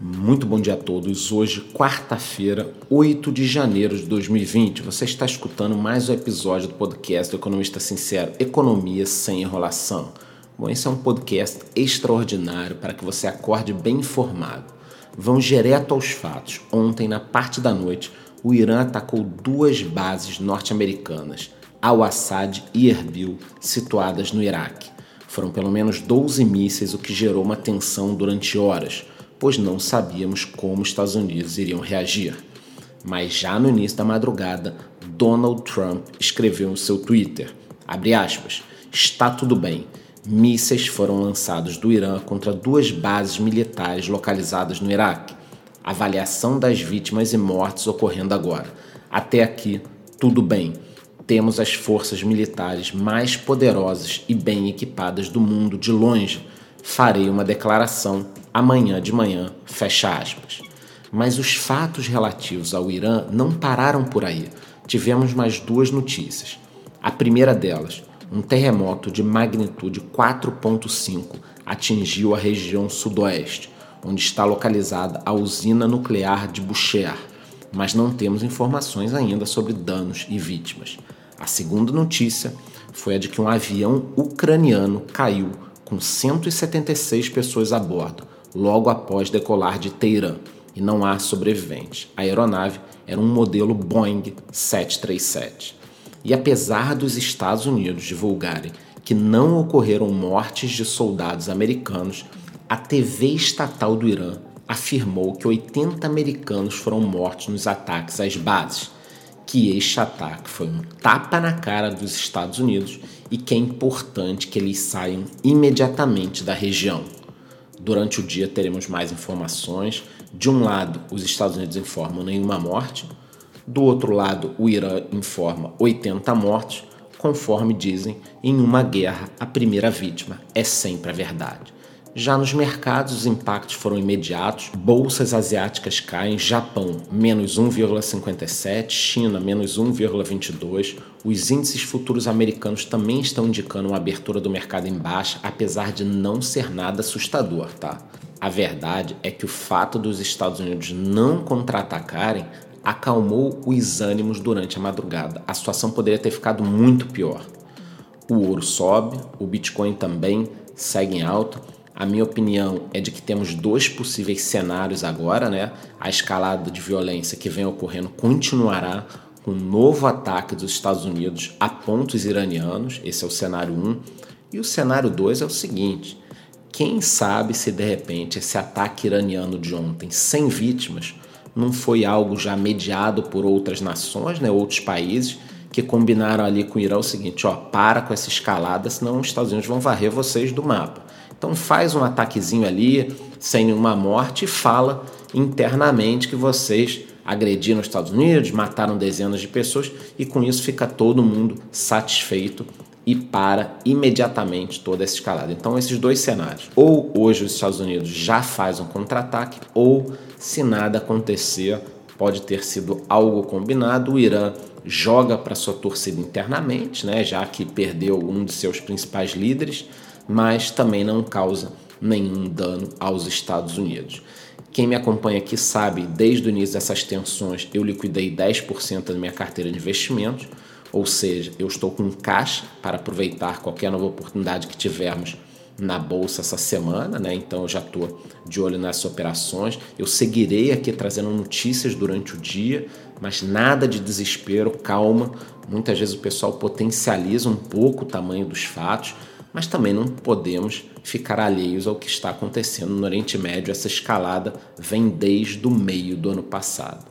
Muito bom dia a todos. Hoje, quarta-feira, 8 de janeiro de 2020, você está escutando mais um episódio do podcast do Economista Sincero Economia sem Enrolação. Bom, esse é um podcast extraordinário para que você acorde bem informado. Vamos direto aos fatos. Ontem, na parte da noite, o Irã atacou duas bases norte-americanas, Al-Assad e Erbil, situadas no Iraque. Foram pelo menos 12 mísseis, o que gerou uma tensão durante horas pois não sabíamos como os Estados Unidos iriam reagir. Mas já no início da madrugada, Donald Trump escreveu no seu Twitter, aspas, está tudo bem, mísseis foram lançados do Irã contra duas bases militares localizadas no Iraque. Avaliação das vítimas e mortes ocorrendo agora. Até aqui, tudo bem. Temos as forças militares mais poderosas e bem equipadas do mundo de longe. Farei uma declaração amanhã de manhã, fecha aspas. Mas os fatos relativos ao Irã não pararam por aí. Tivemos mais duas notícias. A primeira delas, um terremoto de magnitude 4.5 atingiu a região sudoeste, onde está localizada a usina nuclear de Bushehr, mas não temos informações ainda sobre danos e vítimas. A segunda notícia foi a de que um avião ucraniano caiu com 176 pessoas a bordo, logo após decolar de Teherã e não há sobreviventes. A aeronave era um modelo Boeing 737. E apesar dos Estados Unidos divulgarem que não ocorreram mortes de soldados americanos, a TV estatal do Irã afirmou que 80 americanos foram mortos nos ataques às bases, que este ataque foi um tapa na cara dos Estados Unidos e que é importante que eles saiam imediatamente da região. Durante o dia teremos mais informações. De um lado, os Estados Unidos informam nenhuma morte, do outro lado, o Irã informa 80 mortes. Conforme dizem, em uma guerra, a primeira vítima é sempre a verdade. Já nos mercados, os impactos foram imediatos. Bolsas asiáticas caem, Japão menos 1,57, China menos 1,22. Os índices futuros americanos também estão indicando uma abertura do mercado em baixa, apesar de não ser nada assustador, tá? A verdade é que o fato dos Estados Unidos não contra-atacarem acalmou os ânimos durante a madrugada. A situação poderia ter ficado muito pior. O ouro sobe, o Bitcoin também segue em alta a minha opinião é de que temos dois possíveis cenários agora, né? A escalada de violência que vem ocorrendo continuará com um novo ataque dos Estados Unidos a pontos iranianos, esse é o cenário 1. Um. E o cenário 2 é o seguinte: quem sabe se de repente esse ataque iraniano de ontem, sem vítimas, não foi algo já mediado por outras nações, né, outros países, que combinaram ali com o Irã o seguinte: ó, para com essa escalada, senão os Estados Unidos vão varrer vocês do mapa. Então faz um ataquezinho ali, sem nenhuma morte, e fala internamente que vocês agrediram os Estados Unidos, mataram dezenas de pessoas e com isso fica todo mundo satisfeito e para imediatamente toda essa escalada. Então esses dois cenários, ou hoje os Estados Unidos já faz um contra-ataque, ou se nada acontecer, pode ter sido algo combinado, o Irã joga para sua torcida internamente, né, já que perdeu um de seus principais líderes mas também não causa nenhum dano aos Estados Unidos. Quem me acompanha aqui sabe, desde o início dessas tensões, eu liquidei 10% da minha carteira de investimentos, ou seja, eu estou com caixa para aproveitar qualquer nova oportunidade que tivermos na bolsa essa semana, né? Então eu já estou de olho nessas operações. Eu seguirei aqui trazendo notícias durante o dia, mas nada de desespero, calma. Muitas vezes o pessoal potencializa um pouco o tamanho dos fatos, mas também não podemos ficar alheios ao que está acontecendo no Oriente Médio. Essa escalada vem desde o meio do ano passado.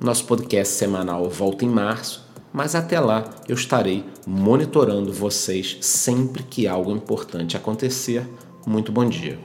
Nosso podcast semanal volta em março, mas até lá eu estarei monitorando vocês sempre que algo importante acontecer. Muito bom dia.